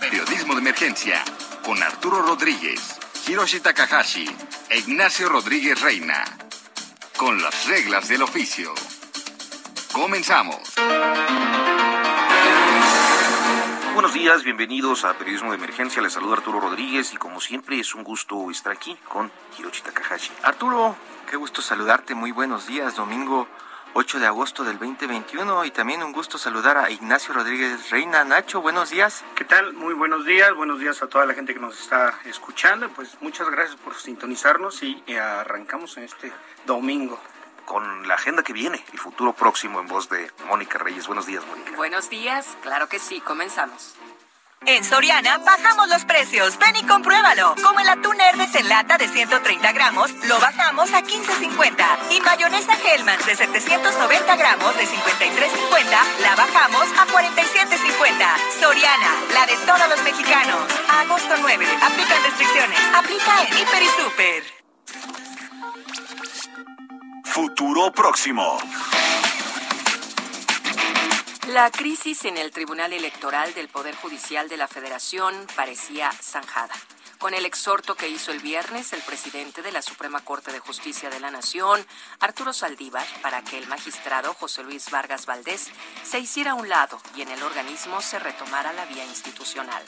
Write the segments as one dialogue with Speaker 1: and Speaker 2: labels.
Speaker 1: Periodismo de Emergencia con Arturo Rodríguez, Hiroshi Takahashi e Ignacio Rodríguez Reina. Con las reglas del oficio. Comenzamos.
Speaker 2: Buenos días, bienvenidos a Periodismo de Emergencia. Les saluda Arturo Rodríguez y como siempre es un gusto estar aquí con Hiroshi Takahashi.
Speaker 3: Arturo, qué gusto saludarte. Muy buenos días, domingo 8 de agosto del 2021 y también un gusto saludar a Ignacio Rodríguez Reina. Nacho, buenos días.
Speaker 4: ¿Qué tal? Muy buenos días, buenos días a toda la gente que nos está escuchando. Pues muchas gracias por sintonizarnos y arrancamos en este domingo.
Speaker 2: Con la agenda que viene, el futuro próximo en voz de Mónica Reyes. Buenos días, Mónica.
Speaker 5: Buenos días, claro que sí, comenzamos.
Speaker 6: En Soriana bajamos los precios. Ven y compruébalo. Como el atún Hermes en lata de 130 gramos, lo bajamos a 15.50. Y mayonesa Hellman de 790 gramos de 53.50, la bajamos a 47.50. Soriana, la de todos los mexicanos. agosto 9. Aplican restricciones. Aplica en Hiper y Super.
Speaker 1: Futuro próximo.
Speaker 5: La crisis en el Tribunal Electoral del Poder Judicial de la Federación parecía zanjada. Con el exhorto que hizo el viernes el presidente de la Suprema Corte de Justicia de la Nación, Arturo Saldívar, para que el magistrado José Luis Vargas Valdés se hiciera a un lado y en el organismo se retomara la vía institucional.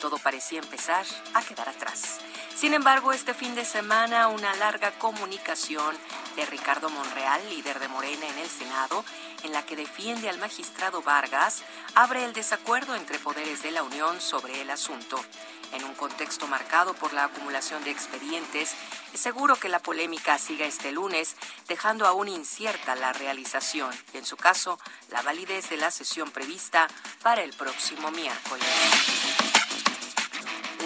Speaker 5: Todo parecía empezar a quedar atrás. Sin embargo, este fin de semana una larga comunicación de Ricardo Monreal, líder de Morena en el Senado, en la que defiende al magistrado Vargas, abre el desacuerdo entre poderes de la Unión sobre el asunto. En un contexto marcado por la acumulación de expedientes, es seguro que la polémica siga este lunes, dejando aún incierta la realización y, en su caso, la validez de la sesión prevista para el próximo miércoles.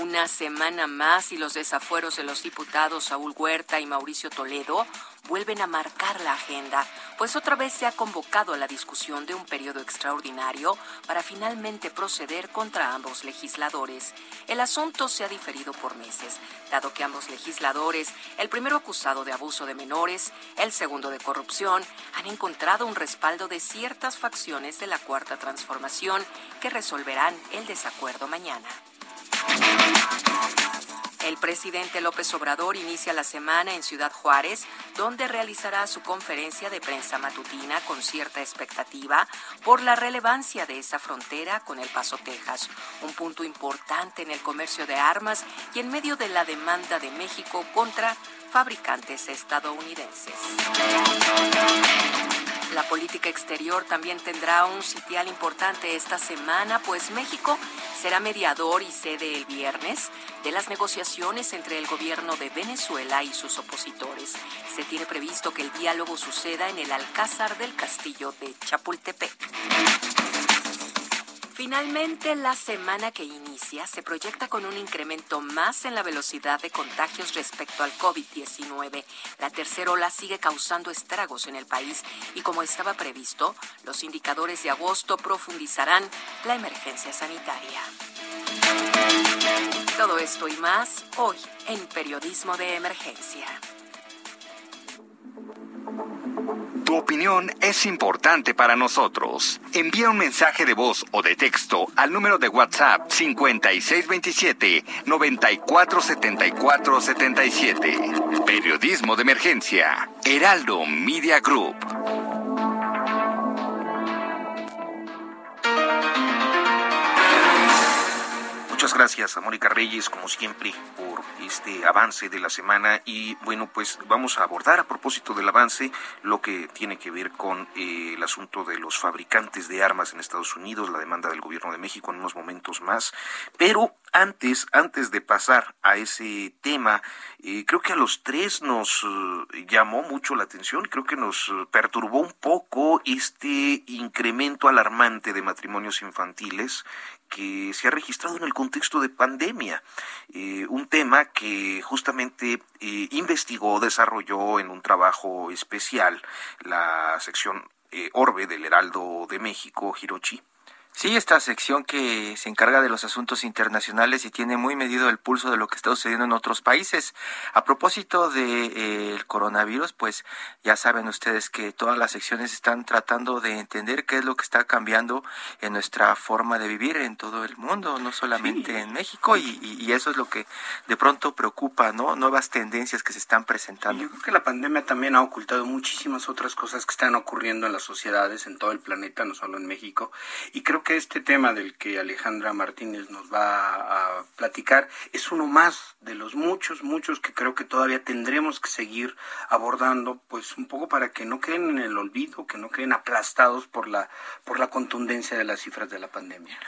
Speaker 5: Una semana más y los desafueros de los diputados Saúl Huerta y Mauricio Toledo vuelven a marcar la agenda, pues otra vez se ha convocado a la discusión de un periodo extraordinario para finalmente proceder contra ambos legisladores. El asunto se ha diferido por meses, dado que ambos legisladores, el primero acusado de abuso de menores, el segundo de corrupción, han encontrado un respaldo de ciertas facciones de la Cuarta Transformación que resolverán el desacuerdo mañana. El presidente López Obrador inicia la semana en Ciudad Juárez, donde realizará su conferencia de prensa matutina con cierta expectativa por la relevancia de esa frontera con El Paso, Texas, un punto importante en el comercio de armas y en medio de la demanda de México contra fabricantes estadounidenses. La política exterior también tendrá un sitial importante esta semana, pues México será mediador y sede el viernes de las negociaciones entre el gobierno de Venezuela y sus opositores. Se tiene previsto que el diálogo suceda en el Alcázar del Castillo de Chapultepec. Finalmente, la semana que inicia se proyecta con un incremento más en la velocidad de contagios respecto al COVID-19. La tercera ola sigue causando estragos en el país y como estaba previsto, los indicadores de agosto profundizarán la emergencia sanitaria. Todo esto y más hoy en Periodismo de Emergencia.
Speaker 1: Tu opinión es importante para nosotros. Envía un mensaje de voz o de texto al número de WhatsApp 5627 947477. Periodismo de emergencia. Heraldo Media Group.
Speaker 2: Gracias a Mónica Reyes, como siempre, por este avance de la semana. Y bueno, pues vamos a abordar a propósito del avance lo que tiene que ver con eh, el asunto de los fabricantes de armas en Estados Unidos, la demanda del gobierno de México en unos momentos más. Pero antes, antes de pasar a ese tema, eh, creo que a los tres nos eh, llamó mucho la atención, creo que nos perturbó un poco este incremento alarmante de matrimonios infantiles que se ha registrado en el contexto de pandemia. un tema que justamente investigó, desarrolló en un trabajo especial la sección Orbe del Heraldo de México, Hirochi
Speaker 3: Sí, esta sección que se encarga de los asuntos internacionales y tiene muy medido el pulso de lo que está sucediendo en otros países. A propósito del de, eh, coronavirus, pues ya saben ustedes que todas las secciones están tratando de entender qué es lo que está cambiando en nuestra forma de vivir en todo el mundo, no solamente en México, y, y, eso es lo que de pronto preocupa, ¿no? Nuevas tendencias que se están presentando.
Speaker 4: Yo creo que la pandemia también ha ocultado muchísimas otras cosas que están ocurriendo en las sociedades, en todo el planeta, no solo en México, y creo que este tema del que Alejandra Martínez nos va a platicar es uno más de los muchos, muchos que creo que todavía tendremos que seguir abordando, pues un poco para que no queden en el olvido, que no queden aplastados por la, por la contundencia de las cifras de la pandemia.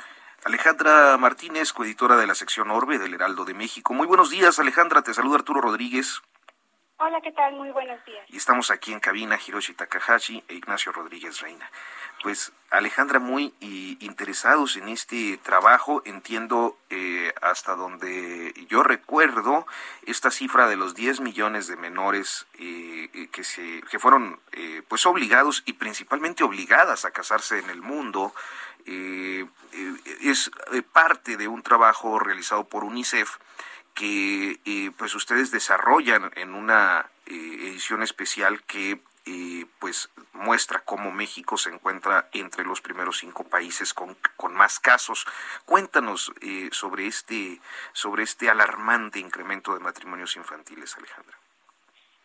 Speaker 2: Alejandra Martínez, coeditora de la sección Orbe del Heraldo de México. Muy buenos días, Alejandra. Te saluda Arturo Rodríguez.
Speaker 7: Hola, ¿qué tal? Muy buenos días.
Speaker 2: Y estamos aquí en cabina Hiroshi Takahashi e Ignacio Rodríguez Reina pues Alejandra, muy interesados en este trabajo. Entiendo eh, hasta donde yo recuerdo esta cifra de los 10 millones de menores eh, eh, que, se, que fueron pues obligados y principalmente obligadas a casarse en el mundo. es parte de un trabajo realizado por UNICEF que pues ustedes desarrollan en una edición especial que pues muestra cómo México se encuentra entre los primeros cinco países con, con más casos. Cuéntanos eh, sobre este sobre este alarmante incremento de matrimonios infantiles, Alejandra.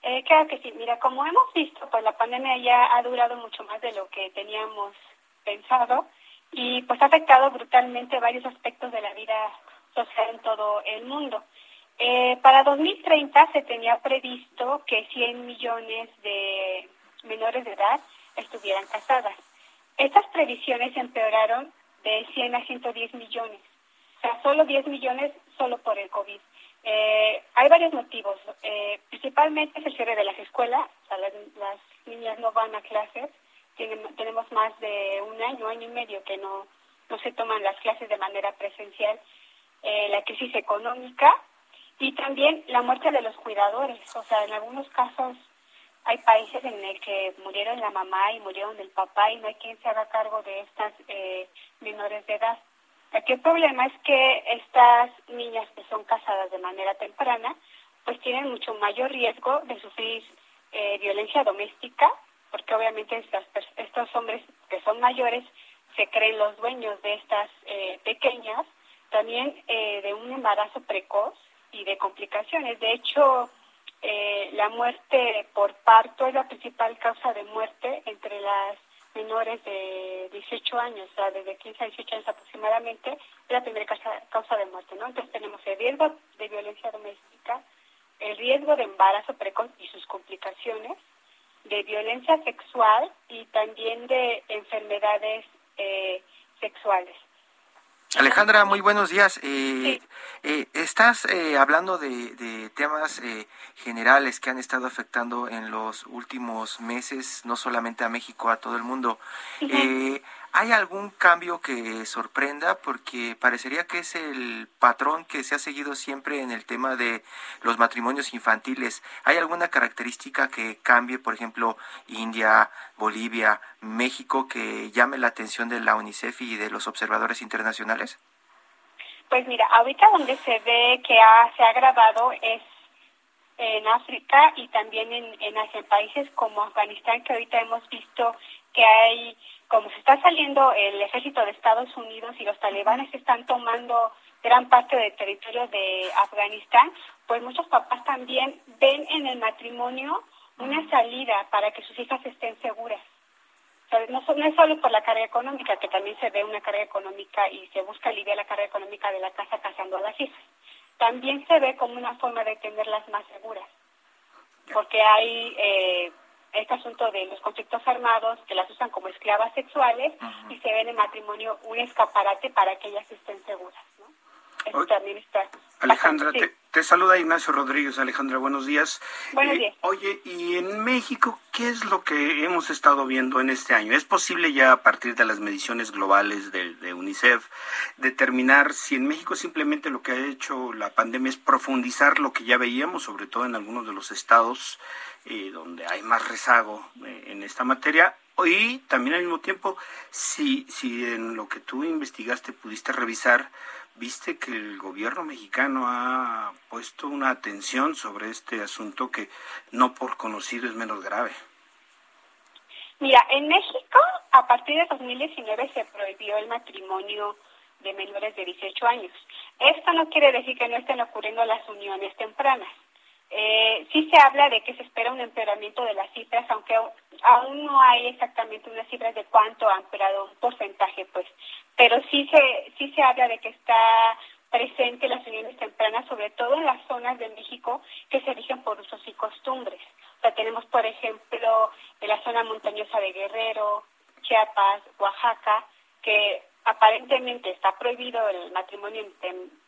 Speaker 7: Eh, claro que sí. Mira, como hemos visto, pues la pandemia ya ha durado mucho más de lo que teníamos pensado y pues ha afectado brutalmente varios aspectos de la vida social en todo el mundo. Eh, para 2030 se tenía previsto que 100 millones de menores de edad estuvieran casadas. Estas previsiones empeoraron de 100 a 110 millones, o sea, solo 10 millones solo por el COVID. Eh, hay varios motivos, eh, principalmente es el de las escuelas, o sea, las, niñas no van a clases, tenemos más de un año, año y medio que no, no se toman las clases de manera presencial, eh, la crisis económica y también la muerte de los cuidadores, o sea, en algunos casos hay países en el que murieron la mamá y murieron el papá y no hay quien se haga cargo de estas eh, menores de edad. Aquí el problema es que estas niñas que son casadas de manera temprana, pues tienen mucho mayor riesgo de sufrir eh, violencia doméstica, porque obviamente estas, estos hombres que son mayores se creen los dueños de estas eh, pequeñas, también de un embarazo precoz y de complicaciones. De hecho, eh, la muerte por parto es la principal causa de muerte entre las menores de 18 años, o sea, desde 15 a 18 años aproximadamente, es la primera causa, de muerte, ¿no? Entonces tenemos el riesgo de violencia doméstica, el riesgo de embarazo precoz y sus complicaciones, de violencia sexual y también de enfermedades eh, sexuales.
Speaker 3: Alejandra, muy buenos días. Eh, eh, estás eh, hablando de, temas generales que han estado afectando en los últimos meses, no solamente a México, a todo el mundo. ¿Hay algún cambio que sorprenda? Porque parecería que es el patrón que se ha seguido siempre en el tema de los matrimonios infantiles. ¿Hay alguna característica que cambie, por ejemplo, India, Bolivia, México, que llame la atención de la UNICEF y de los observadores internacionales?
Speaker 7: Pues mira, ahorita donde se ve que se ha agravado es en África y también en, en Asia, países como Afganistán, que ahorita hemos visto que hay como se está saliendo el ejército de Estados Unidos y los talibanes están tomando gran parte del territorio de Afganistán, pues muchos papás también ven en el matrimonio una salida para que sus hijas estén seguras. No, no, es solo por la carga económica, que también se ve una carga económica y se busca aliviar la carga económica de la casa casando a las hijas. También se ve como una forma de tenerlas más seguras, porque hay eh, este asunto de los conflictos armados que las usan como esclavas sexuales y se ven en matrimonio un escaparate para que ellas estén seguras. También está.
Speaker 4: Alejandra, te, saluda Ignacio Rodríguez. Alejandra, buenos días.
Speaker 7: Buenos eh, días.
Speaker 4: oye, ¿y en México qué es lo que hemos estado viendo en este año? ¿Es posible ya a partir de las mediciones globales de, UNICEF determinar si en México simplemente lo que ha hecho la pandemia es profundizar lo que ya veíamos, sobre todo en algunos de los estados eh, donde hay más rezago eh, en esta materia? Y también al mismo tiempo, si, si en lo que tú investigaste pudiste revisar, viste que el gobierno mexicano ha puesto una atención sobre este asunto que no por conocido es menos grave.
Speaker 7: Mira, en México a partir de 2019 se prohibió el matrimonio de menores de 18 años. Esto no quiere decir que no estén ocurriendo las uniones tempranas. Eh, sí se habla de que se espera un empeoramiento de las cifras, aunque aún no hay exactamente unas cifras de cuánto ha empeorado un porcentaje, pues, pero sí se sí se habla de que está presente las uniones tempranas, sobre todo en las zonas de México que se rigen por usos y costumbres. O sea, tenemos, por ejemplo, en la zona montañosa de Guerrero, Chiapas, Oaxaca, que aparentemente está prohibido el matrimonio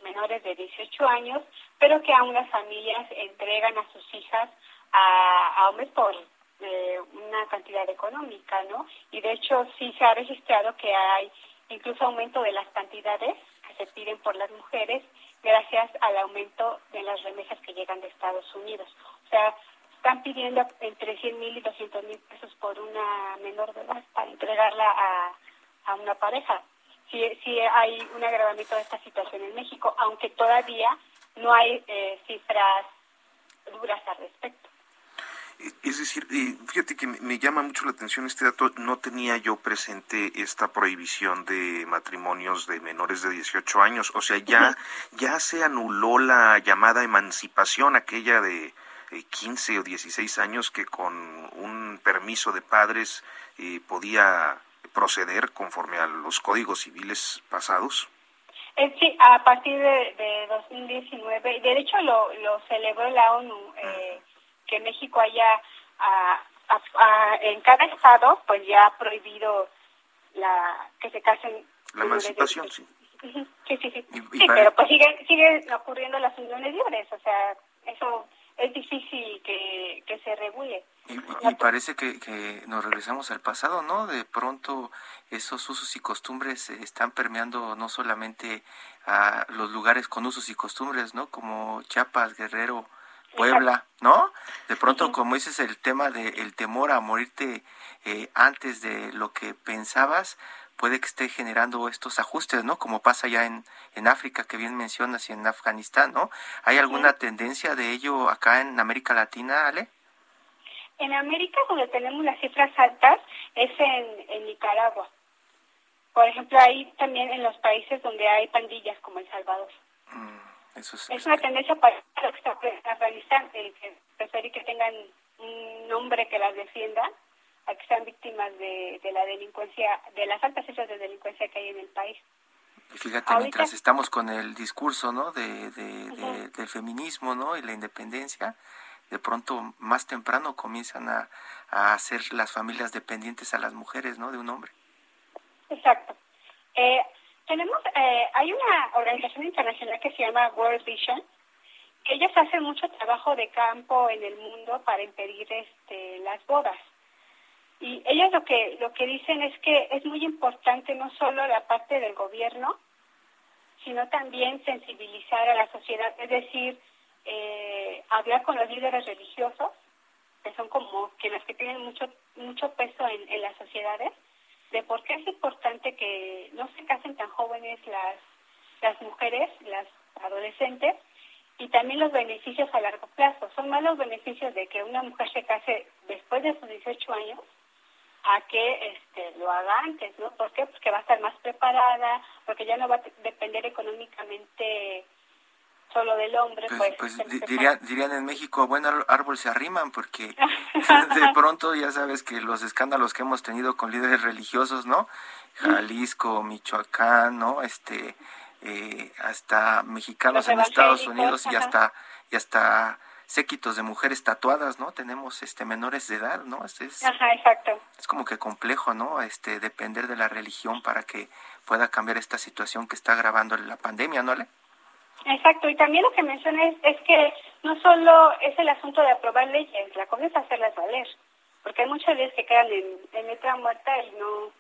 Speaker 7: menores de 18 años, pero que aún las familias entregan a sus hijas a, hombres por eh, una cantidad económica, ¿no? Y de hecho sí se ha registrado que hay incluso aumento de las cantidades que se piden por las mujeres gracias al aumento de las remesas que llegan de Estados Unidos. O sea, están pidiendo entre 100 mil y 200 mil pesos por una menor de edad para entregarla a, a una pareja sí, sí hay un agravamiento de esta situación en México, aunque todavía no hay eh, cifras duras al respecto.
Speaker 2: Es decir, fíjate que me llama mucho la atención este dato, no tenía yo presente esta prohibición de matrimonios de menores de 18 años, o sea, ya, ya se anuló la llamada emancipación, aquella de 15 eh, o 16 años que con un permiso de padres eh, podía proceder conforme a los códigos civiles pasados?
Speaker 7: Eh, sí, a partir de, 2019, de hecho lo, lo celebró la ONU, eh, que México haya en cada estado pues ya ha prohibido la que se casen.
Speaker 2: La emancipación, sí.
Speaker 7: Sí, sí, sí. sí pero pues siguen, siguen ocurriendo las uniones libres, o sea, eso es difícil que, que se regule.
Speaker 3: Y, parece que, que, nos regresamos al pasado, ¿no? De pronto esos usos y costumbres están permeando no solamente a los lugares con usos y costumbres, ¿no? Como Chiapas, Guerrero, Puebla, ¿no? De pronto, como dices, el tema del temor a morirte eh, antes de lo que pensabas, puede que esté generando estos ajustes, ¿no? Como pasa ya en, en África, que bien mencionas, y en Afganistán, ¿no? ¿Hay alguna tendencia de ello acá en América Latina, Ale?
Speaker 7: En América, donde tenemos las cifras altas, es en, Nicaragua. Por ejemplo, ahí también en los países donde hay pandillas, como El Salvador. Mm, eso es, es, una tendencia para lo que está en Afganistán, el que preferir que tengan un nombre que las defienda a que sean víctimas de, de la delincuencia, de las altas cifras de delincuencia que hay en el país.
Speaker 3: Y fíjate, mientras estamos con el discurso, ¿no? De, de, del feminismo, ¿no? Y la independencia, de pronto más temprano comienzan a, a hacer las familias dependientes a las mujeres, ¿no? De un hombre.
Speaker 7: Exacto. Eh, tenemos, eh, hay una organización internacional que se llama World Vision, ellos hacen mucho trabajo de campo en el mundo para impedir este, las bodas. Y ellos lo que, lo que dicen es que es muy importante no solo la parte del gobierno, sino también sensibilizar a la sociedad, es decir, eh, hablar con los líderes religiosos, que son como que los que tienen mucho, mucho peso en, en las sociedades, de por qué es importante que no se casen tan jóvenes las, las mujeres, las adolescentes, y también los beneficios a largo plazo. Son más los beneficios de que una mujer se case después de sus 18 años a que este, lo haga antes, ¿no? ¿Por qué? Porque va a estar más preparada, porque ya no va a depender económicamente solo del hombre. Pues,
Speaker 3: pues, pues dirían, dirían en México, bueno, árbol se arriman, porque de pronto ya sabes que los escándalos que hemos tenido con líderes religiosos, ¿no? Jalisco, Michoacán, ¿no? Este, eh, hasta mexicanos en Estados Unidos y hasta, y hasta séquitos de mujeres tatuadas, ¿no? Tenemos este menores de edad, ¿no?
Speaker 7: Es, es, Ajá, exacto.
Speaker 3: Es como que complejo, ¿no? Este depender de la religión para que pueda cambiar esta situación que está agravando la pandemia, ¿no? Ale?
Speaker 7: Exacto, y también lo que mencioné es, que no solo es el asunto de aprobar leyes, la cosa es hacerlas valer, porque hay muchas leyes que quedan en, en letra muerta y no,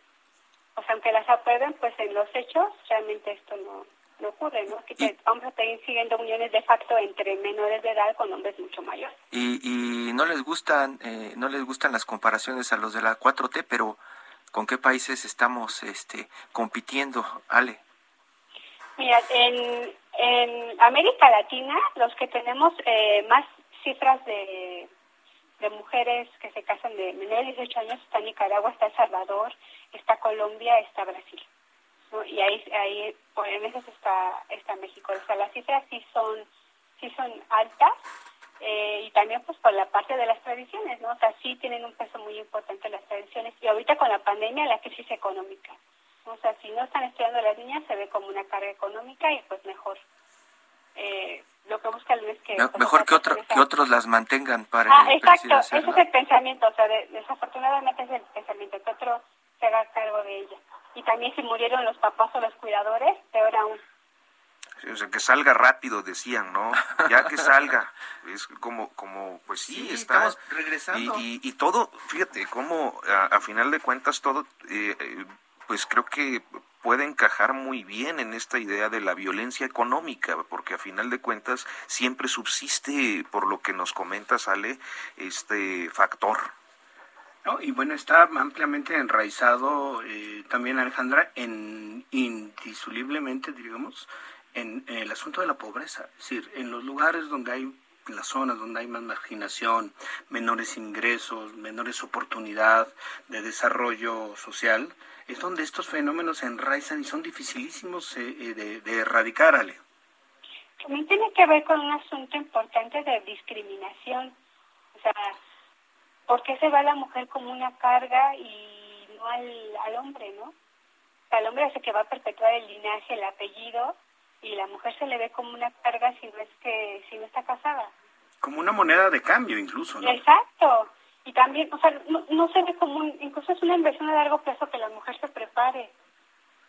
Speaker 7: o sea, aunque las aprueben, pues en los hechos realmente esto no, no ocurre, ¿no? Que vamos a seguir siguiendo uniones de facto entre menores de edad con hombres mucho mayores.
Speaker 3: Y, y no les gustan, eh, no les gustan las comparaciones a los de la 4T, pero ¿con qué países estamos este, compitiendo, Ale?
Speaker 7: Mira, en, en América Latina, los que tenemos eh, más cifras de, mujeres que se casan de menores de 18 años está Nicaragua, está El Salvador, está Colombia, está Brasil. Y ahí, ahí pues, en esos está, está México. O sea, las cifras sí son, sí son altas eh, y también pues por la parte de las tradiciones, ¿no? O sea, sí tienen un peso muy importante las tradiciones y ahorita con la pandemia la crisis económica. O sea, si no están estudiando las niñas se ve como una carga económica y pues mejor. Eh, lo que buscan es que...
Speaker 3: mejor que, otro, que otros las mantengan para...
Speaker 7: Ah, exacto, ese es el pensamiento, o sea, desafortunadamente es el pensamiento, que otro se haga cargo de ella y también si murieron los papás o los cuidadores, peor aún.
Speaker 2: O sea, que salga rápido, decían, ¿no? Ya que salga. Es como, como pues sí, está.
Speaker 3: regresando.
Speaker 2: Y, y, todo, fíjate, como a, final de cuentas todo, eh, eh, pues creo que puede encajar muy bien en esta idea de la violencia económica, porque a final de cuentas siempre subsiste, por lo que nos comenta, sale este factor
Speaker 4: y bueno, está ampliamente enraizado eh, también, Alejandra, en indisolublemente, digamos, en, el asunto de la pobreza. Es decir, en los lugares donde hay, en las zonas donde hay más marginación, menores ingresos, menores oportunidad de desarrollo social, es donde estos fenómenos se enraizan y son dificilísimos eh, eh, de, de erradicar, Ale.
Speaker 7: También tiene que ver con un asunto importante de discriminación. O sea, ¿por qué se va la mujer como una carga y no al, al hombre, no? O sea, el hombre hace que va a perpetuar el linaje, el apellido, y la mujer se le ve como una carga si no es que si no está casada.
Speaker 4: Como una moneda de cambio incluso, ¿no?
Speaker 7: Exacto. Y también, o sea, no, no se ve como un, incluso es una inversión a largo plazo que la mujer se prepare.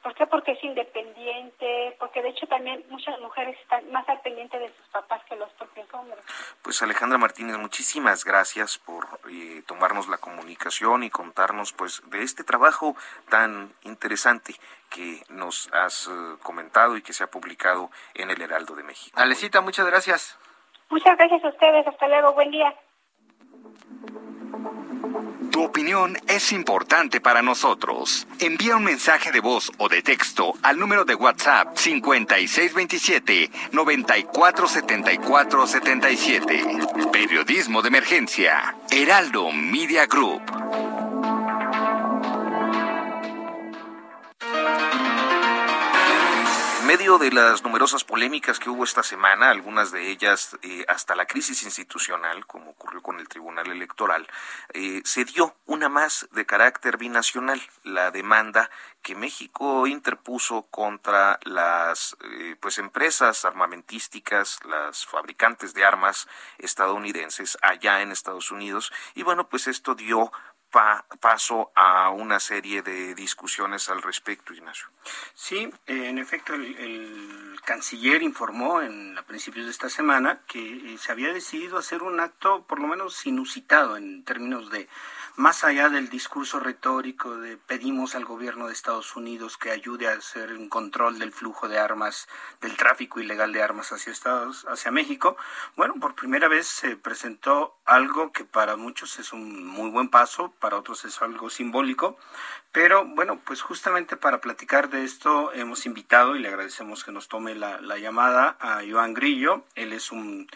Speaker 7: ¿Por qué? Porque es independiente, porque de hecho también muchas mujeres están más al pendiente de sus papás que los propios hombres.
Speaker 2: Pues Alejandra Martínez, muchísimas gracias por eh, tomarnos la comunicación y contarnos pues de este trabajo tan interesante que nos has eh, comentado y que se ha publicado en el Heraldo de México.
Speaker 3: Alecita, muchas gracias.
Speaker 7: Muchas gracias a ustedes, hasta luego, buen día.
Speaker 1: Tu opinión es importante para nosotros. Envía un mensaje de voz o de texto al número de WhatsApp 5627 947477. Periodismo de emergencia. Heraldo Media Group.
Speaker 2: Medio de las numerosas polémicas que hubo esta semana, algunas de ellas eh, hasta la crisis institucional, como ocurrió con el Tribunal Electoral, eh, se dio una más de carácter binacional, la demanda que México interpuso contra las eh, pues empresas armamentísticas, las fabricantes de armas estadounidenses allá en Estados Unidos. Y bueno, pues esto dio paso a una serie de discusiones al respecto, Ignacio.
Speaker 4: Sí, en efecto, el, canciller informó en, a principios de esta semana que eh, se había decidido hacer un acto por lo menos inusitado en términos de más allá del discurso retórico de pedimos al gobierno de Estados Unidos que ayude a hacer un control del flujo de armas, del tráfico ilegal de armas hacia Estados, hacia México, bueno, por primera vez se presentó algo que para muchos es un muy buen paso, para otros es algo simbólico, pero bueno, pues justamente para platicar de esto hemos invitado y le agradecemos que nos tome la, la llamada a Joan Grillo, él es un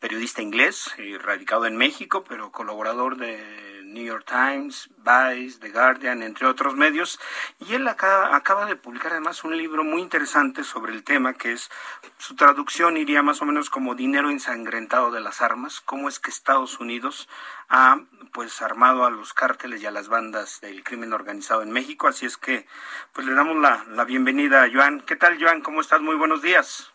Speaker 4: periodista inglés, eh, radicado en México, pero colaborador de New York Times, Vice, The Guardian, entre otros medios. Y él acá, acaba de publicar además un libro muy interesante sobre el tema, que es su traducción iría más o menos como dinero ensangrentado de las armas, cómo es que Estados Unidos ha pues armado a los cárteles y a las bandas del crimen organizado en México. Así es que pues le damos la, la bienvenida a Joan. ¿Qué tal Joan? ¿Cómo estás? Muy buenos días.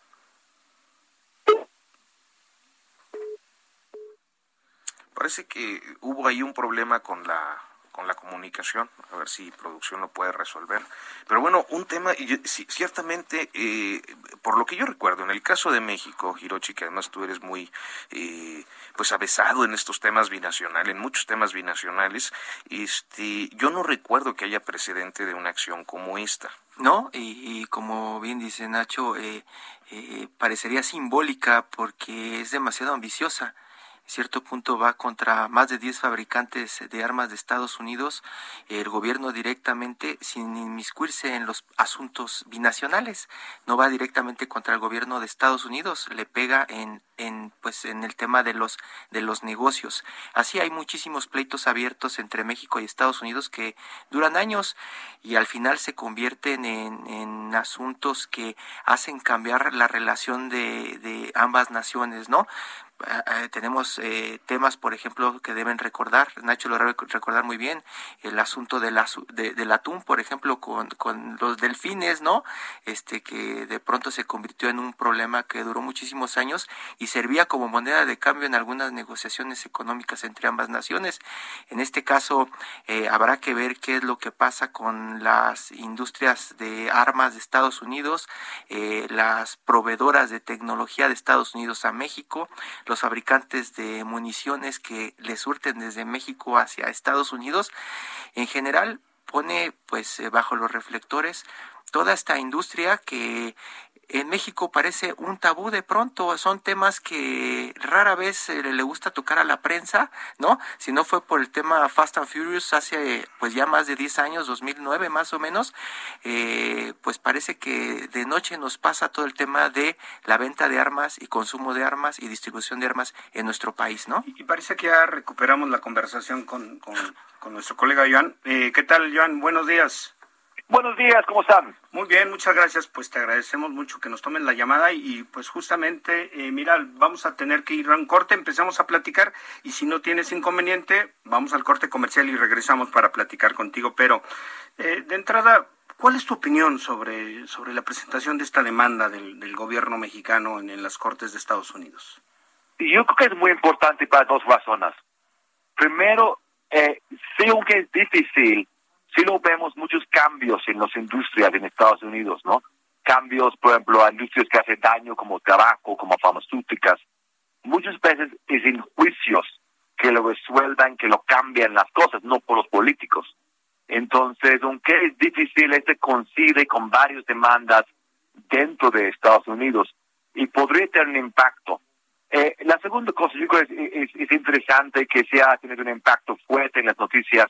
Speaker 2: Parece que hubo ahí un problema con la con la comunicación a ver si producción lo puede resolver. Pero bueno, un tema, y ciertamente, eh, por lo que yo recuerdo, en el caso de México, Hirochi, que además tú eres muy, eh, pues, avesado en estos temas binacionales, en muchos temas binacionales, este, yo no recuerdo que haya precedente de una acción como esta.
Speaker 3: No, y, como bien dice Nacho, eh, parecería simbólica porque es demasiado ambiciosa cierto punto va contra más de 10 fabricantes de armas de Estados Unidos, el gobierno directamente, sin inmiscuirse en los asuntos binacionales, no va directamente contra el gobierno de Estados Unidos, le pega en, en pues en el tema de los de los negocios. Así hay muchísimos pleitos abiertos entre México y Estados Unidos que duran años y al final se convierten en, en asuntos que hacen cambiar la relación de, de ambas naciones, ¿no? Eh, eh, tenemos eh, temas, por ejemplo, que deben recordar, Nacho lo debe recordar muy bien, el asunto de del atún, por ejemplo, con, con los delfines, ¿no? Este que de pronto se convirtió en un problema que duró muchísimos años y servía como moneda de cambio en algunas negociaciones económicas entre ambas naciones. En este caso, habrá que ver qué es lo que pasa con las industrias de armas de Estados Unidos, las proveedoras de tecnología de Estados Unidos a México, los fabricantes de municiones que le surten desde México hacia Estados Unidos, en general pone pues eh, bajo los reflectores toda esta industria que en México parece un tabú de pronto, son temas que rara vez eh, le gusta tocar a la prensa, ¿no? Si no fue por el tema Fast and Furious hace pues ya más de 10 años, 2009 más o menos, eh, pues parece que de noche nos pasa todo el tema de la venta de armas y consumo de armas y distribución de armas en nuestro país, ¿no?
Speaker 4: Y parece que ya recuperamos la conversación con, con, nuestro colega Joan. Eh, ¿Qué tal, Joan? Buenos días.
Speaker 8: Buenos días, ¿cómo están?
Speaker 4: Muy bien, muchas gracias. Pues te agradecemos mucho que nos tomen la llamada y pues justamente, eh, mira, vamos a tener que ir a un corte, empezamos a platicar y si no tienes inconveniente, vamos al corte comercial y regresamos para platicar contigo. Pero eh, de entrada, ¿cuál es tu opinión sobre, sobre la presentación de esta demanda del, gobierno mexicano en, las Cortes de Estados Unidos?
Speaker 8: Yo creo que es muy importante para dos razones. Primero, eh, sí, aunque es difícil, sí lo vemos muchos cambios en las industrias en Estados Unidos, ¿no? Cambios, por ejemplo, a industrias que hacen daño como tabaco, como farmacéuticas. Muchas veces es en juicios que lo resuelvan, que lo cambian las cosas, no por los políticos. Entonces, aunque es difícil, este coincide con varias demandas dentro de Estados Unidos y podría tener un impacto. Eh, la segunda cosa, yo creo es, es, interesante que sea tenido un impacto fuerte en las noticias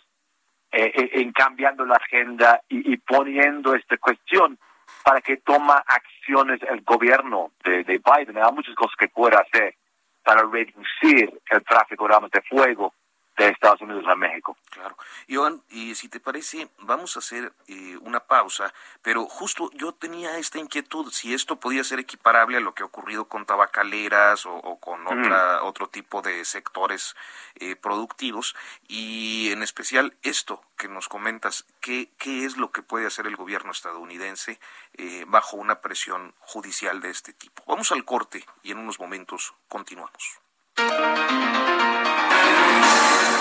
Speaker 8: eh, eh, en cambiando la agenda y, poniendo esta cuestión para que toma acciones el gobierno de, Biden. Hay muchas cosas que puede hacer para reducir el tráfico de armas de fuego de Estados Unidos a México.
Speaker 2: Claro. Joan, y si te parece, vamos a hacer eh, una pausa, pero justo yo tenía esta inquietud, si esto podía ser equiparable a lo que ha ocurrido con tabacaleras o, con otra, otro tipo de sectores eh, productivos, y en especial esto que nos comentas, ¿qué, qué es lo que puede hacer el gobierno estadounidense eh, bajo una presión judicial de este tipo? Vamos al corte y en unos momentos continuamos.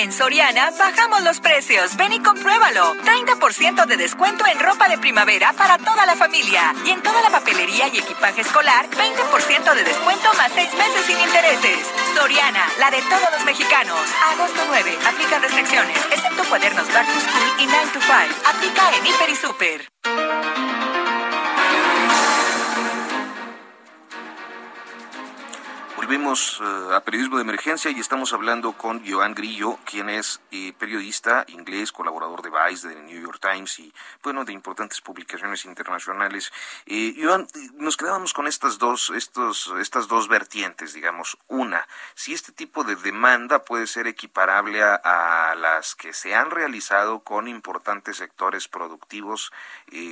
Speaker 6: En Soriana bajamos los precios. Ven y compruébalo. 30% de descuento en ropa de primavera para toda la familia. Y en toda la papelería y equipaje escolar, 20% de descuento más 6 meses sin intereses. Soriana, la de todos los mexicanos. Agosto 9. Aplica restricciones, excepto cuadernos Back to School y 9 to 5. Aplica en Hiper y Super.
Speaker 2: Volvemos eh, a Periodismo de Emergencia y estamos hablando con Joan Grillo, quien es eh, periodista inglés, colaborador de Vice, de New York Times y, bueno, de importantes publicaciones internacionales. Eh, Joan, nos quedábamos con estas dos, estos, estas dos vertientes, digamos. Una, si este tipo de demanda puede ser equiparable a, las que se han realizado con importantes sectores productivos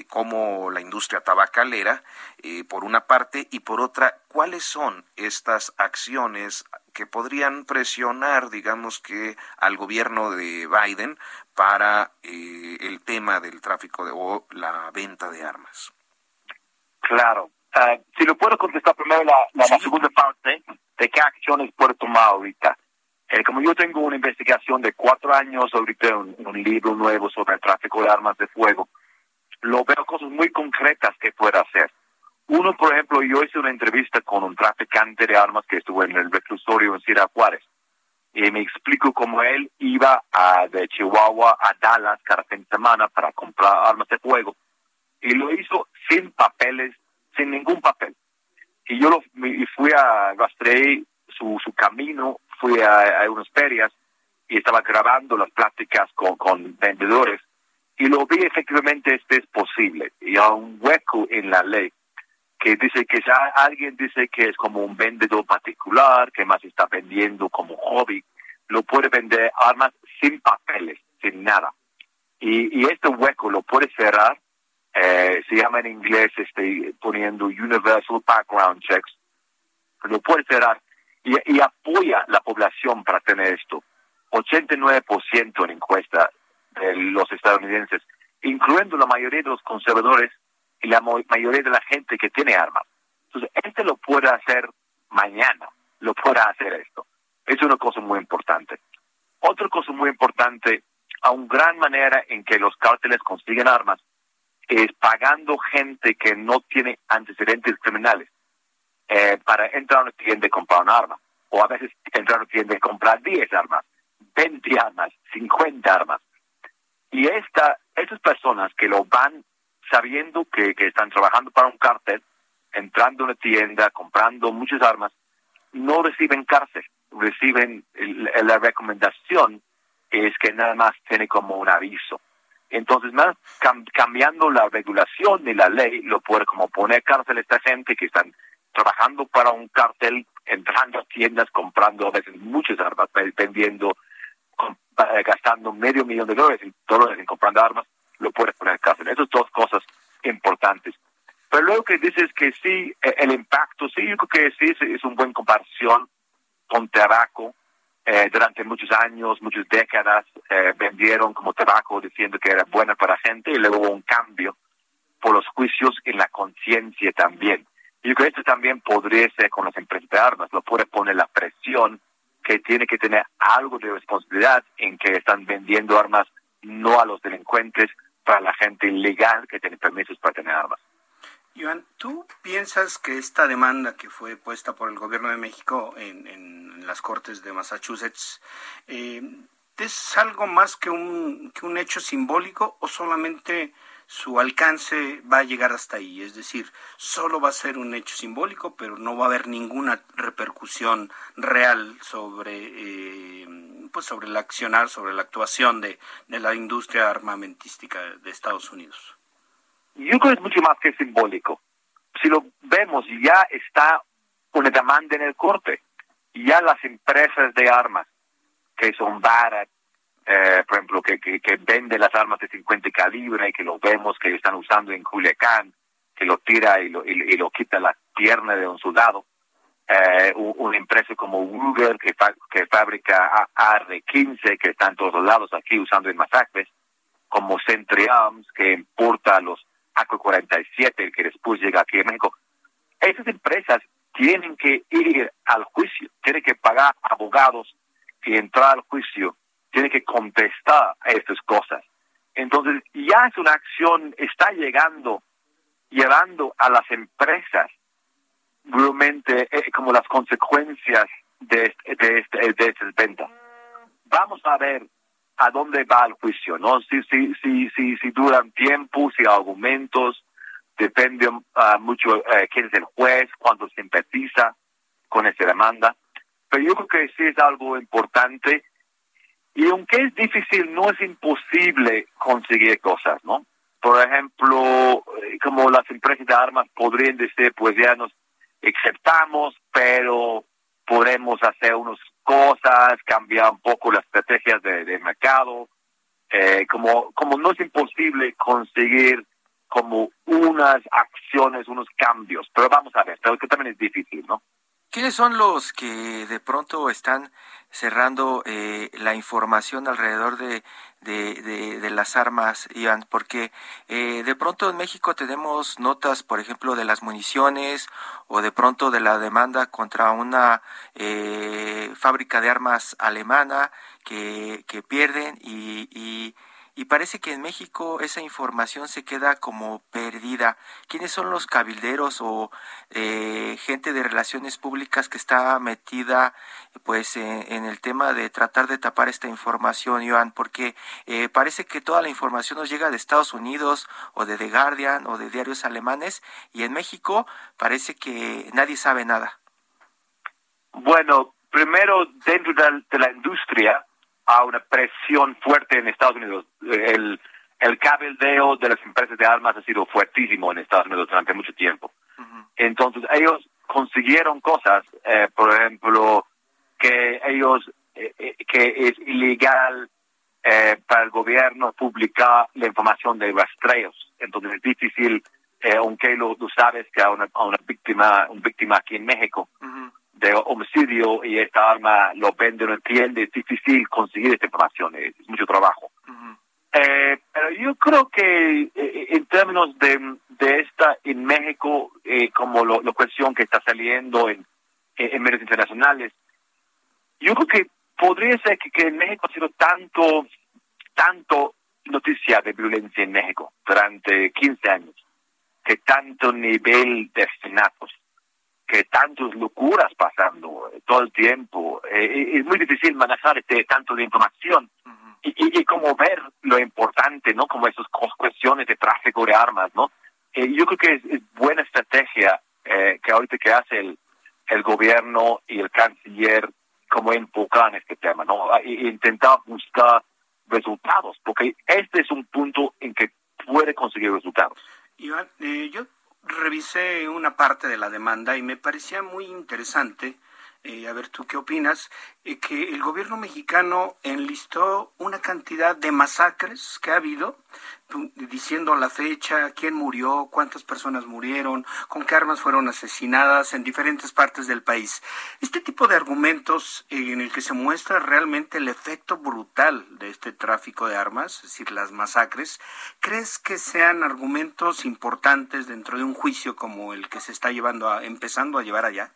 Speaker 2: como la industria tabacalera, por una parte, y por otra, ¿cuáles son estas acciones que podrían presionar, digamos que, al gobierno de Biden para eh, el tema del tráfico de, o la venta de armas.
Speaker 8: Claro. Uh, si lo puedo contestar primero la, la, la, segunda parte, de qué acciones puedo tomar ahorita. Eh, como yo tengo una investigación de cuatro años, ahorita un, un libro nuevo sobre el tráfico de armas de fuego, lo veo cosas muy concretas que pueda hacer. Uno, por ejemplo, yo hice una entrevista con un traficante de armas que estuvo en el reclusorio en Sierra Juárez. Y me explico cómo él iba a, de Chihuahua a Dallas cada fin de semana para comprar armas de fuego. Y lo hizo sin papeles, sin ningún papel. Y yo lo, fui a rastrear su, su camino, fui a, a unas ferias y estaba grabando las pláticas con, con vendedores. Y lo vi efectivamente, este es posible. Y hay un hueco en la ley que dice que si alguien dice que es como un vendedor particular, que más está vendiendo como hobby, lo puede vender armas sin papeles, sin nada. Y, y este hueco lo puede cerrar, eh, se llama en inglés este, poniendo Universal Background Checks, lo puede cerrar y, y apoya la población para tener esto. 89% en encuesta de los estadounidenses, incluyendo la mayoría de los conservadores, y la mayoría de la gente que tiene armas. Entonces, este lo puede hacer mañana, lo puede hacer esto. Es una cosa muy importante. Otra cosa muy importante, a una gran manera en que los cárteles consiguen armas, es pagando gente que no tiene antecedentes criminales eh, para entrar a una tienda y comprar un arma. O a veces entrar a una tienda y comprar 10 armas, 20 armas, 50 armas. Y esta, estas personas que lo van sabiendo que, que están trabajando para un cártel, entrando en una tienda, comprando muchas armas, no reciben cárcel, reciben la recomendación es que nada más tiene como un aviso. Entonces, más cambiando la regulación de la ley, lo puede como poner cárcel a esta gente que están trabajando para un cártel, entrando a tiendas, comprando a veces muchas armas, vendiendo, eh, gastando medio millón de dólares, dólares en comprando armas, lo puedes poner cárcel. Esas dos cosas importantes. Pero luego que dices que sí, eh, el impacto, sí, yo creo que sí es, una buena comparación con tabaco. Eh, durante muchos años, muchas décadas, eh, vendieron como tabaco diciendo que era buena para gente y luego hubo un cambio por los juicios en la conciencia también. Yo creo que esto también podría ser con las empresas de armas, lo puede poner la presión que tiene que tener algo de responsabilidad en que están vendiendo armas no a los delincuentes, para la gente ilegal que tiene permisos para tener armas.
Speaker 4: Iván, ¿tú piensas que esta demanda que fue puesta por el gobierno de México en, las cortes de Massachusetts eh, es algo más que un, que un hecho simbólico o solamente su alcance va a llegar hasta ahí? Es decir, solo va a ser un hecho simbólico, pero no va a haber ninguna repercusión real sobre... Eh, pues sobre el accionar, sobre la actuación de, de la industria armamentística de Estados Unidos?
Speaker 8: Yo creo que es mucho más que simbólico. Si lo vemos, ya está una demanda en el corte. Ya las empresas de armas, que son Barat, eh, por ejemplo, que, que, que vende las armas de 50 calibre, que lo vemos que están usando en Culiacán, que lo tira y lo, y, y lo quita la pierna de un soldado, eh, una empresa como Ruger que, que fabrica AR-15 que está en todos lados aquí usando en masacres, como Century Arms que importa los AK-47 que después llega aquí a México. Esas empresas tienen que ir al juicio, tienen que pagar abogados y entrar al juicio, tienen que contestar a estas cosas. Entonces ya es una acción, está llegando, llevando a las empresas realmente eh, como las consecuencias de, de, este, de estas ventas. Vamos a ver a dónde va el juicio, ¿no? Si, si, si, si, si duran tiempo, si argumentos, depende uh, mucho uh, quién es el juez, cuándo se empatiza con esa demanda. Pero yo creo que sí es algo importante y aunque es difícil, no es imposible conseguir cosas, ¿no? Por ejemplo, eh, como las empresas de armas podrían decir, pues ya nos aceptamos, pero podemos hacer unas cosas, cambiar un poco las estrategias de, mercado. Eh, como, como no es imposible conseguir como unas acciones, unos cambios, pero vamos a ver, pero que también es difícil, ¿no?
Speaker 3: ¿Quiénes son los que de pronto están cerrando eh, la información alrededor de, de, las armas, Iván? Porque eh, de pronto en México tenemos notas, por ejemplo, de las municiones o de pronto de la demanda contra una eh, fábrica de armas alemana que, que pierden y y parece que en México esa información se queda como perdida. ¿Quiénes son los cabilderos o eh, gente de relaciones públicas que está metida pues en, el tema de tratar de tapar esta información, Iván? Porque eh, parece que toda la información nos llega de Estados Unidos o de The Guardian o de diarios alemanes y en México parece que nadie sabe nada.
Speaker 8: Bueno, primero dentro de la industria a una presión fuerte en Estados Unidos. El, el cabildeo de las empresas de armas ha sido fuertísimo en Estados Unidos durante mucho tiempo. Entonces ellos consiguieron cosas, eh, por ejemplo, que ellos, eh, eh, que es ilegal para el gobierno publicar la información de rastreos. Entonces es difícil, aunque lo, tú sabes que a una, a una víctima, un víctima aquí en México, de homicidio y esta arma lo vende, no entiende, es difícil conseguir esta información, es, mucho trabajo. eh, pero yo creo que eh, en términos de, de esta en México, eh, como lo, la cuestión que está saliendo en, en medios internacionales, yo creo que podría ser que, que en México ha sido tanto, tanto noticia de violencia en México durante 15 años, que tanto nivel de asesinatos, que tantas locuras pasando eh, todo el tiempo. Eh, eh, es muy difícil manejar este tanto de información y, y, como ver lo importante, ¿no? Como esas cuestiones de tráfico de armas, ¿no? yo creo que es, buena estrategia que ahorita que hace el, el gobierno y el canciller como enfocar en este tema, ¿no? E intentar buscar resultados, porque este es un punto en que puede conseguir resultados.
Speaker 4: Iván, yo revisé una parte de la demanda y me parecía muy interesante, eh, a ver tú qué opinas, eh, que el gobierno mexicano enlistó una cantidad de masacres que ha habido, diciendo la fecha, quién murió, cuántas personas murieron, con qué armas fueron asesinadas en diferentes partes del país. Este tipo de argumentos eh, en el que se muestra realmente el efecto brutal de este tráfico de armas, es decir, las masacres, ¿crees que sean argumentos importantes dentro de un juicio como el que se está llevando a, empezando a llevar allá?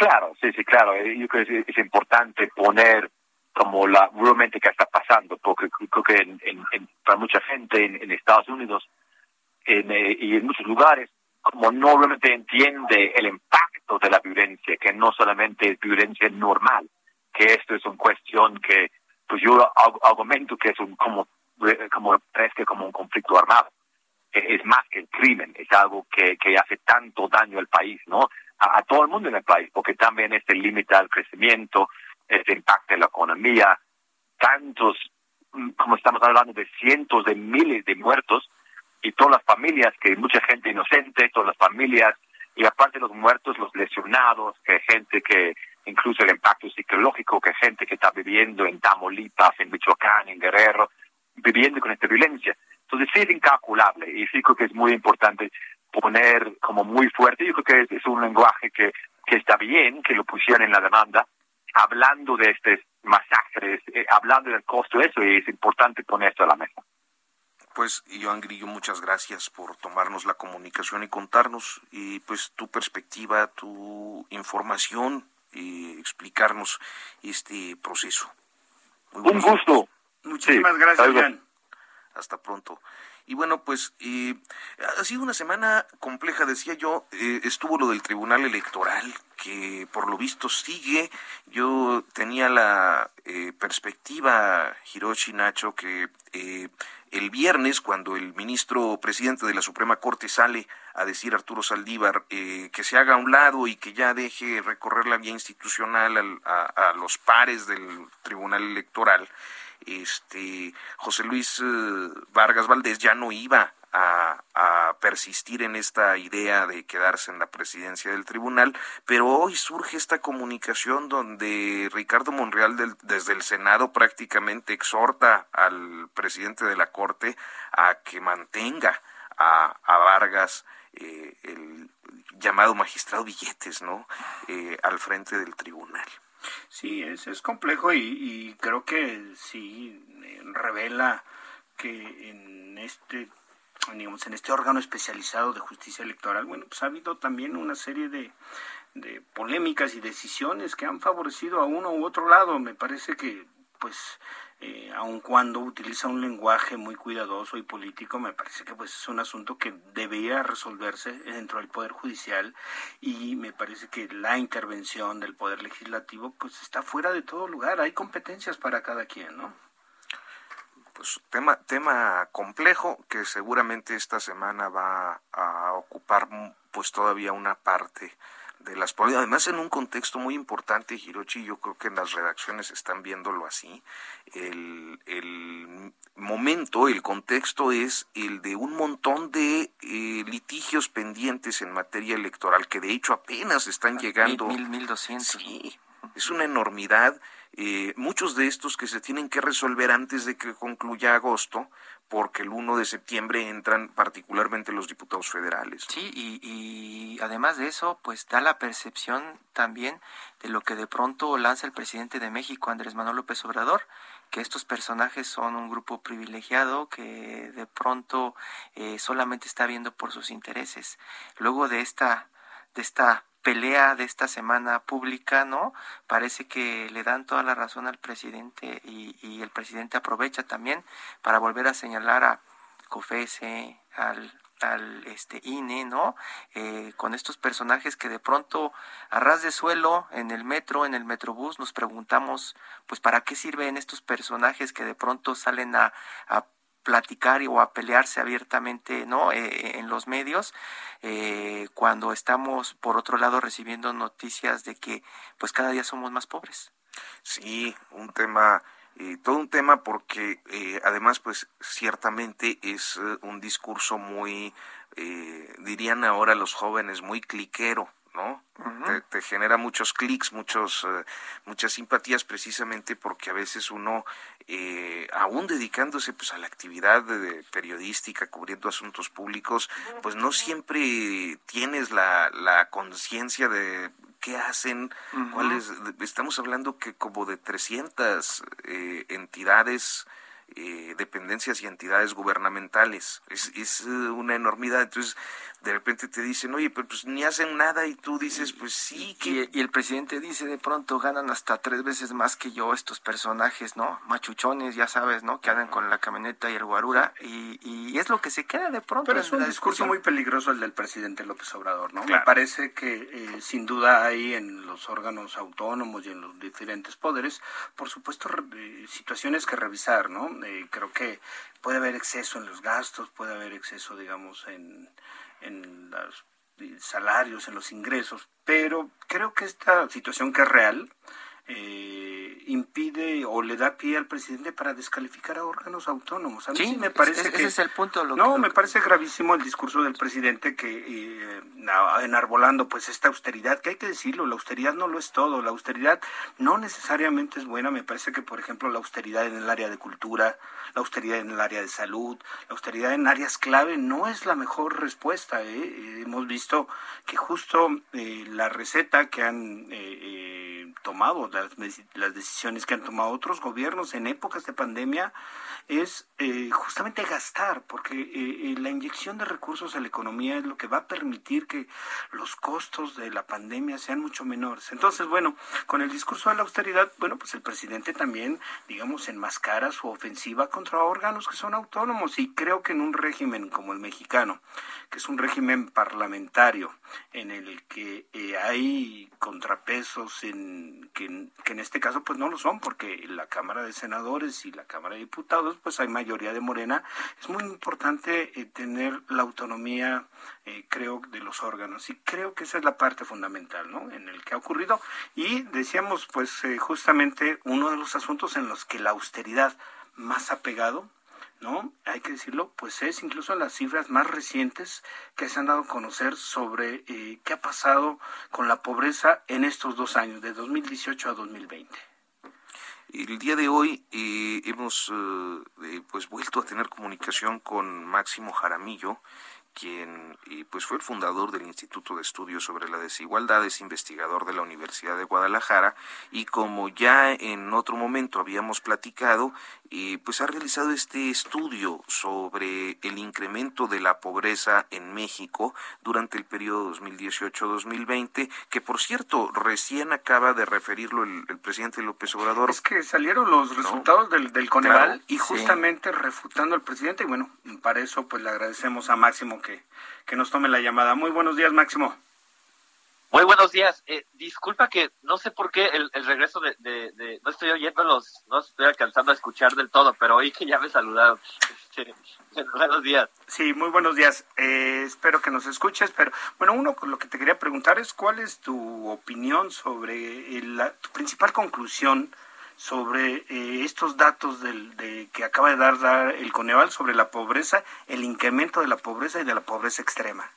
Speaker 8: Claro, sí, sí, claro. Eh, yo creo que es, importante poner como la realmente que está pasando, porque creo que en, para mucha gente en, Estados Unidos eh, y en muchos lugares, como no realmente entiende el impacto de la violencia, que no solamente es violencia normal, que esto es una cuestión que, pues yo argumento que es un como como que como un conflicto armado. Es más que el crimen, es algo que hace tanto daño al país, ¿no? A, todo el mundo en el país, porque también este limita al crecimiento, este impacta en la economía, tantos, mm, como estamos hablando de cientos de miles de muertos, y todas las familias, que mucha gente inocente, todas las familias, y aparte los muertos, los lesionados, que gente que incluso el impacto psicológico, que gente que está viviendo en Tamaulipas, en Michoacán, en Guerrero, viviendo con esta violencia. Entonces sí es incalculable y sí que es muy importante poner como muy fuerte. Yo creo que es, un lenguaje que, que está bien, que lo pusieran en la demanda, hablando de estos masacres, eh, hablando del costo, eso y es importante poner esto a la mesa.
Speaker 2: Pues, Joan Grillo, muchas gracias por tomarnos la comunicación y contarnos y pues tu perspectiva, tu información y explicarnos este proceso.
Speaker 8: Un gusto.
Speaker 4: Muchísimas gracias, Joan.
Speaker 2: Hasta pronto. Y bueno, pues eh, ha sido una semana compleja, decía yo, eh, estuvo lo del Tribunal Electoral, que por lo visto sigue. Yo tenía la eh, perspectiva, Hiroshi Nacho, que el viernes, cuando el ministro presidente de la Suprema Corte sale a decir Arturo Saldívar que se haga a un lado y que ya deje recorrer la vía institucional a los pares del Tribunal Electoral, este José Luis eh, Vargas Valdés ya no iba a, persistir en esta idea de quedarse en la presidencia del tribunal, pero hoy surge esta comunicación donde Ricardo Monreal desde el Senado prácticamente exhorta al presidente de la Corte a que mantenga a, Vargas eh, el llamado magistrado Billetes, ¿no? Eh, al frente del tribunal.
Speaker 4: Sí, es, es complejo y, creo que sí revela que en este digamos, en este órgano especializado de justicia electoral, bueno, pues ha habido también una serie de, de polémicas y decisiones que han favorecido a uno u otro lado. Me parece que, pues, eh, aun cuando utiliza un lenguaje muy cuidadoso y político, me parece que pues es un asunto que debería resolverse dentro del Poder Judicial y me parece que la intervención del Poder Legislativo pues está fuera de todo lugar, hay competencias para cada quien, ¿no?
Speaker 2: Pues tema, tema complejo que seguramente esta semana va a ocupar pues todavía una parte de las además en un contexto muy importante, Hirochi, yo creo que en las redacciones están viéndolo así, el, el momento, el contexto es el de un montón de eh, litigios pendientes en materia electoral que de hecho apenas están llegando.
Speaker 3: Mil, mil, doscientos.
Speaker 2: Sí, es una enormidad. Eh, muchos de estos que se tienen que resolver antes de que concluya agosto, porque el 1 de septiembre entran particularmente los diputados federales.
Speaker 3: Sí, y, además de eso, pues da la percepción también de lo que de pronto lanza el presidente de México, Andrés Manuel López Obrador, que estos personajes son un grupo privilegiado que de pronto eh, solamente está viendo por sus intereses. Luego de esta, de esta pelea de esta semana pública, ¿no? Parece que le dan toda la razón al presidente y, y el presidente aprovecha también para volver a señalar a COFESE, al al este INE, ¿no? Eh, con estos personajes que de pronto a ras de suelo en el metro, en el metrobús, nos preguntamos, pues, ¿para qué sirven estos personajes que de pronto salen a, a platicar o a pelearse abiertamente no eh, en los medios eh, cuando estamos por otro lado recibiendo noticias de que pues cada día somos más pobres.
Speaker 2: Sí un tema eh, todo un tema porque además pues ciertamente es un discurso muy dirían ahora los jóvenes muy cliquero ¿no? te, genera muchos clics, muchos, eh, muchas simpatías precisamente porque a veces uno, eh, aún dedicándose pues a la actividad de, periodística, cubriendo asuntos públicos, pues no siempre tienes la, la conciencia de qué hacen, cuáles, estamos hablando que como de 300 eh, entidades eh, dependencias y entidades gubernamentales. Es, es una enormidad. Entonces, de repente te dicen, oye, pero pues ni hacen nada y tú dices, pues sí.
Speaker 3: Que... Y, el presidente dice, de pronto ganan hasta tres veces más que yo estos personajes, ¿no? Machuchones, ya sabes, ¿no? Que andan con la camioneta y el guarura y, y es lo que se queda de pronto.
Speaker 4: Pero es un discurso muy peligroso el del presidente López Obrador, ¿no? Me parece que eh, sin duda hay en los órganos autónomos y en los diferentes poderes, por supuesto, eh, situaciones que revisar, ¿no? Eh, creo que puede haber exceso en los gastos, puede haber exceso, digamos, en, en los salarios, en los ingresos, pero creo que esta situación que es real, eh, impide o le da pie al presidente para descalificar a órganos autónomos. A mí sí, me parece
Speaker 3: ese,
Speaker 4: que
Speaker 3: es el punto.
Speaker 4: no, me parece gravísimo el discurso del presidente que eh, enarbolando pues esta austeridad, que hay que decirlo, la austeridad no lo es todo, la austeridad no necesariamente es buena. Me parece que por ejemplo la austeridad en el área de cultura, la austeridad en el área de salud, la austeridad en áreas clave no es la mejor respuesta. ¿eh? Hemos visto que justo eh, la receta que han tomado, las, decisiones que han tomado otros gobiernos en épocas de pandemia, es eh, justamente gastar, porque eh, eh, la inyección de recursos a la economía es lo que va a permitir que los costos de la pandemia sean mucho menores. Entonces, bueno, con el discurso de la austeridad, bueno, pues el presidente también, digamos, enmascara su ofensiva contra órganos que son autónomos y creo que en un régimen como el mexicano, que es un régimen parlamentario en el que hay contrapesos en que, que en este caso pues no lo son porque la Cámara de Senadores y la Cámara de Diputados pues hay mayoría de Morena, es muy importante eh, tener la autonomía, eh, creo, de los órganos. Y creo que esa es la parte fundamental, ¿no? En el que ha ocurrido. Y decíamos, pues, eh, justamente uno de los asuntos en los que la austeridad más ha pegado, ¿no? Hay que decirlo, pues es incluso las cifras más recientes que se han dado a conocer sobre qué ha pasado con la pobreza en estos dos años, de 2018 a 2020.
Speaker 2: El día de hoy eh, hemos eh, eh, pues vuelto a tener comunicación con Máximo Jaramillo, quien pues fue el fundador del Instituto de Estudios sobre la Desigualdad, es investigador de la Universidad de Guadalajara y como ya en otro momento habíamos platicado, pues ha realizado este estudio sobre el incremento de la pobreza en México durante el periodo 2018-2020, que por cierto recién acaba de referirlo el, presidente López Obrador.
Speaker 4: Es que salieron los resultados del, del Coneval y justamente refutando al presidente, y bueno, para eso pues le agradecemos a Máximo que, que nos tome la llamada. Muy buenos días, Máximo.
Speaker 9: Muy buenos días. Eh, disculpa que no sé por qué el, regreso de, de, No estoy oyendo los... No estoy alcanzando a escuchar del todo, pero oí que ya me saludaron. Este, buenos días.
Speaker 4: Sí, muy buenos días. Eh, espero que nos escuches, pero bueno, uno lo que te quería preguntar es cuál es tu opinión sobre la, tu principal conclusión sobre eh, estos datos del, de, que acaba de dar, dar el Coneval sobre la pobreza, el incremento de la pobreza y de la pobreza extrema.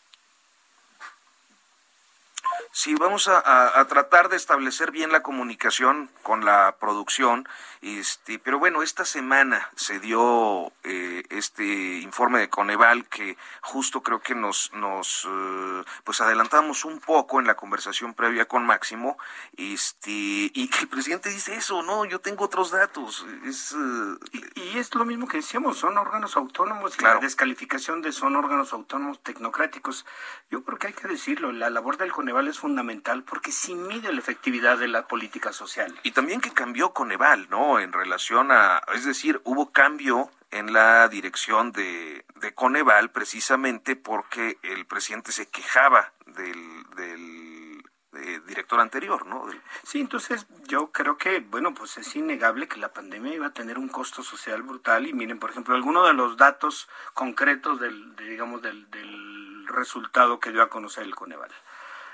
Speaker 2: Sí, vamos a, tratar de establecer bien la comunicación con la producción, este, pero bueno, esta semana se dio eh, este informe de Coneval que justo creo que nos, nos eh, pues adelantamos un poco en la conversación previa con Máximo, este, y que el presidente dice eso, no, yo tengo otros datos. Es,
Speaker 4: eh, y, es lo mismo que decíamos, son órganos autónomos y la descalificación de son órganos autónomos tecnocráticos. Yo creo que hay que decirlo, la labor del Coneval es fundamental porque sí mide la efectividad de la política social.
Speaker 2: Y también que cambió Coneval, ¿no? En relación a, es decir, hubo cambio en la dirección de, de Coneval precisamente porque el presidente se quejaba del, del eh, director anterior, ¿no?
Speaker 4: Sí, entonces yo creo que, bueno, pues es innegable que la pandemia iba a tener un costo social brutal y miren, por ejemplo, algunos de los datos concretos del, digamos, del, del resultado que dio a conocer el Coneval.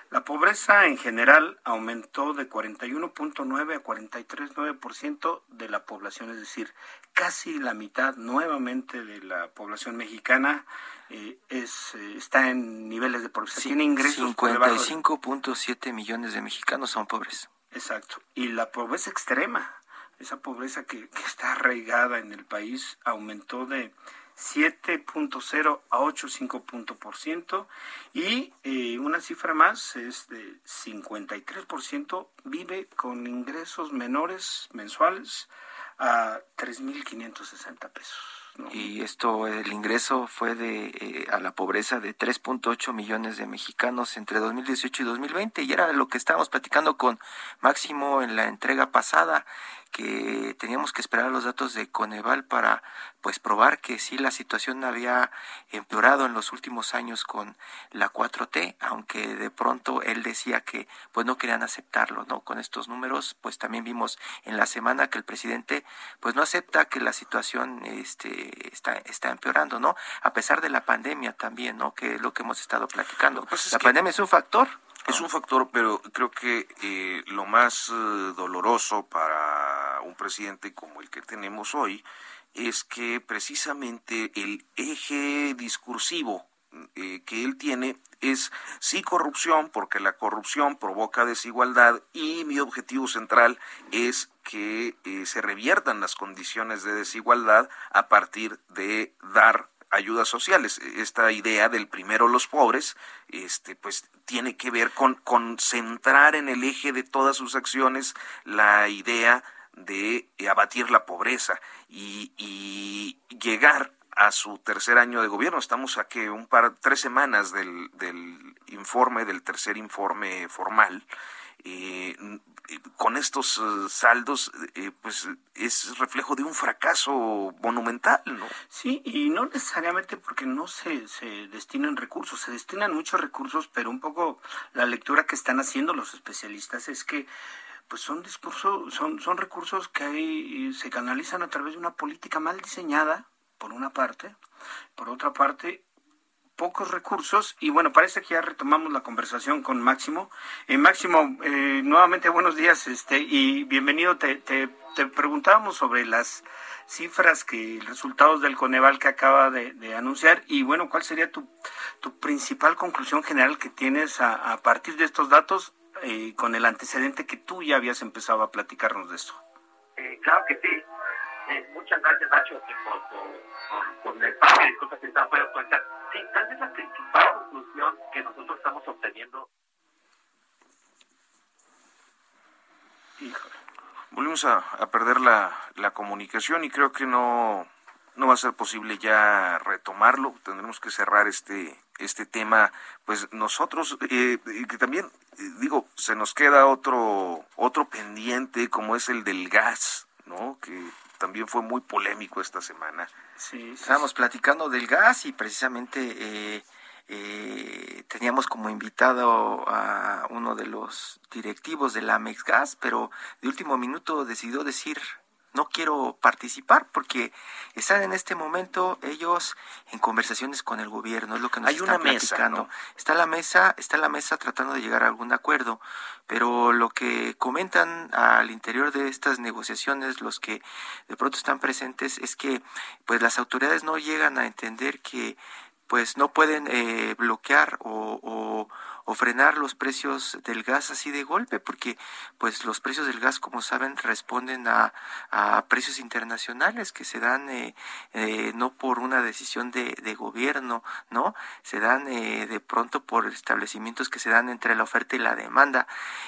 Speaker 4: La pobreza en general aumentó de 41.9 a 43.9% de la población, es decir, casi la mitad nuevamente de la población mexicana eh, es eh, está en niveles de pobreza.
Speaker 3: Tiene ingresos 55.7 millones de mexicanos son pobres.
Speaker 4: Exacto. Y la pobreza extrema, esa pobreza que, que está arraigada en el país, aumentó de 7.0 a 8.5% y eh, una cifra más es de 53% vive con ingresos menores mensuales a 3.560 pesos.
Speaker 3: Y esto, el ingreso fue de eh, a la pobreza de 3.8 millones de mexicanos entre 2018 y 2020 y era lo que estábamos platicando con Máximo en la entrega pasada que teníamos que esperar los datos de Coneval para pues probar que sí la situación había empeorado en los últimos años con la 4T, aunque de pronto él decía que pues no querían aceptarlo, ¿no? Con estos números, pues también vimos en la semana que el presidente pues no acepta que la situación este está está empeorando, ¿no? A pesar de la pandemia también, ¿no? Que es lo que hemos estado platicando. Pues la pandemia es un factor.
Speaker 2: Es un factor, pero creo que eh, lo más eh, doloroso para un presidente como el que tenemos hoy es que precisamente el eje discursivo eh, que él tiene es sí corrupción, porque la corrupción provoca desigualdad y mi objetivo central es que se reviertan las condiciones de desigualdad a partir de dar ayudas sociales. Esta idea del primero los pobres, este, pues tiene que ver con concentrar en el eje de todas sus acciones la idea de abatir la pobreza y, y llegar a su tercer año de gobierno. Estamos a que un par, tres semanas del, del informe, del tercer informe formal. Eh, con estos eh, saldos, eh, pues es reflejo de un fracaso monumental, ¿no?
Speaker 4: Sí, y no necesariamente porque no se, se destinan recursos, se destinan muchos recursos, pero un poco la lectura que están haciendo los especialistas es que pues son discursos, son, son recursos que hay, se canalizan a través de una política mal diseñada, por una parte, por otra parte, pocos recursos y bueno, parece que ya retomamos la conversación con Máximo. Eh, Máximo, eh, nuevamente buenos días este y bienvenido. Te, te, preguntábamos sobre las cifras, que resultados del Coneval que acaba de, anunciar y bueno, ¿cuál sería tu, tu principal conclusión general que tienes a, partir de estos datos eh, con el antecedente que tú ya habías empezado a platicarnos de esto?
Speaker 10: claro que sí muchas gracias, Nacho, por, por, por el espacio. Disculpa si estaba fuera de cuenta. Sí, tal vez la principal conclusión que nosotros estamos obteniendo.
Speaker 2: Volvimos a, a perder la, la comunicación y creo que no, no va a ser posible ya retomarlo, tendremos que cerrar este, este tema, pues nosotros, eh, que también, eh, digo, se nos queda otro, otro pendiente como es el del gas, ¿no? Que también fue muy polémico esta semana.
Speaker 3: Sí, estábamos platicando del gas y precisamente eh, eh, teníamos como invitado a uno de los directivos de la Amex Gas, pero de último minuto decidió decir no quiero participar porque están en este momento ellos en conversaciones con el gobierno, es lo que nos Hay una platicando. Mesa, Está la mesa, está la mesa tratando de llegar a algún acuerdo, pero lo que comentan al interior de estas negociaciones los que de pronto están presentes es que pues las autoridades no llegan a entender que pues no pueden eh, bloquear o, o, frenar los precios del gas así de golpe, porque pues los precios del gas, como saben, responden a, a precios internacionales que se dan eh, eh, no por una decisión de, gobierno, ¿no? Se dan de pronto por establecimientos que se dan entre la oferta y la demanda.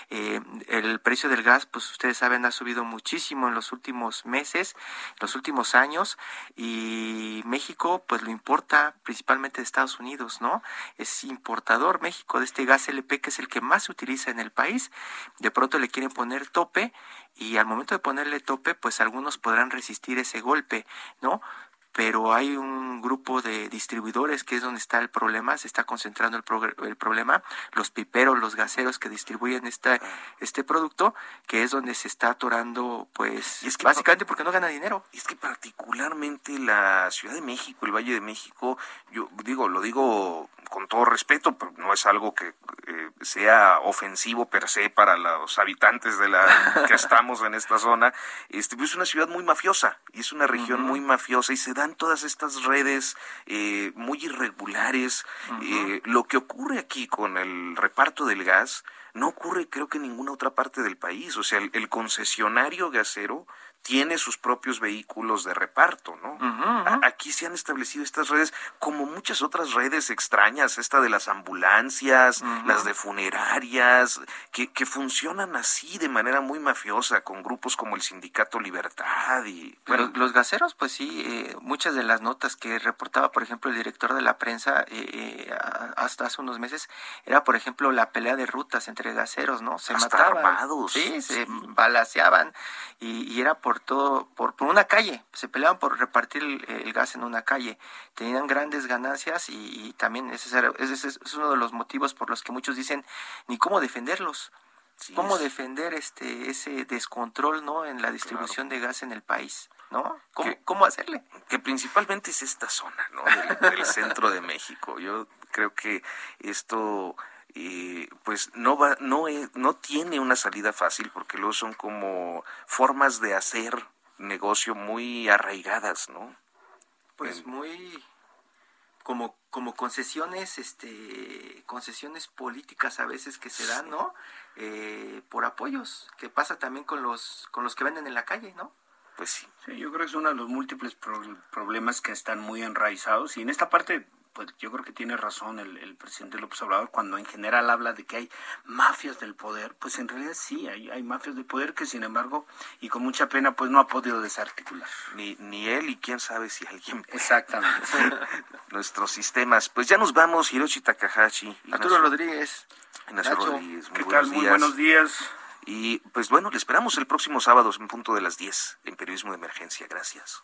Speaker 3: el precio del gas, pues ustedes saben, ha subido muchísimo en los últimos meses, los últimos años, y México pues lo importa principalmente de Estados Unidos, ¿no? Es importador México de este LP que es el que más se utiliza en el país. De pronto le quieren poner tope y al momento de ponerle tope, pues algunos podrán resistir ese golpe, ¿no? Pero hay un grupo de distribuidores que es donde está el problema, se está concentrando el, el problema, los piperos, los gaseros que distribuyen esta, este producto, que es donde se está atorando, pues, es que básicamente porque no gana dinero.
Speaker 2: Es que particularmente la Ciudad de México, el Valle de México, yo digo, lo digo con todo respeto, pero no es algo que sea ofensivo per se para los habitantes de la que estamos en esta zona, este, es una ciudad muy mafiosa y es una región muy mafiosa y se dan todas estas redes eh, muy irregulares. Eh, lo que ocurre aquí con el reparto del gas no ocurre creo que en ninguna otra parte del país. O sea, el concesionario gasero tiene sus propios vehículos de reparto, ¿no? Aquí se han establecido estas redes como muchas otras redes extrañas, esta de las ambulancias, las de funerarias, que, que, funcionan así de manera muy mafiosa con grupos como el Sindicato Libertad y...
Speaker 3: Bueno, los gaseros, pues sí, eh, muchas de las notas que reportaba, por ejemplo, el director de la prensa eh, eh, hasta hace unos meses, era, por ejemplo, la pelea de rutas entre gaseros, ¿no? Se mataban. Sí, se balaseaban y, y era por por todo, por, por una calle, se peleaban por repartir el, gas en una calle, tenían grandes ganancias y, también ese, ese, es uno de los motivos por los que muchos dicen ni cómo defenderlos. ¿Cómo defender este ese descontrol no en la distribución de gas en el país? ¿no? ¿Cómo, ¿Cómo, hacerle?
Speaker 2: Que principalmente es esta zona, ¿no? del, centro de México. Yo creo que esto eh, pues no va, no, no tiene una salida fácil porque luego son como formas de hacer negocio muy arraigadas, ¿no?
Speaker 3: Pues muy como como concesiones este concesiones políticas a veces que se dan no eh, por apoyos que pasa también con los con los que venden en la calle no
Speaker 2: pues sí.
Speaker 4: sí yo creo que es uno de los múltiples problemas que están muy enraizados y en esta parte pues yo creo que tiene razón el, presidente López Obrador cuando en general habla de que hay mafias del poder, pues en realidad sí, hay, hay mafias del poder que sin embargo, y con mucha pena, pues no ha podido desarticular.
Speaker 2: Ni, ni él y quién sabe si alguien.
Speaker 4: Exactamente.
Speaker 2: Nuestros sistemas. Pues ya nos vamos, Hiroshi Takahashi.
Speaker 3: Arturo Rodríguez.
Speaker 2: Rodríguez.
Speaker 4: ¿Qué tal? Muy buenos días.
Speaker 2: Y pues bueno, le esperamos el próximo sábado en punto de las 10 en Periodismo de Emergencia. Gracias.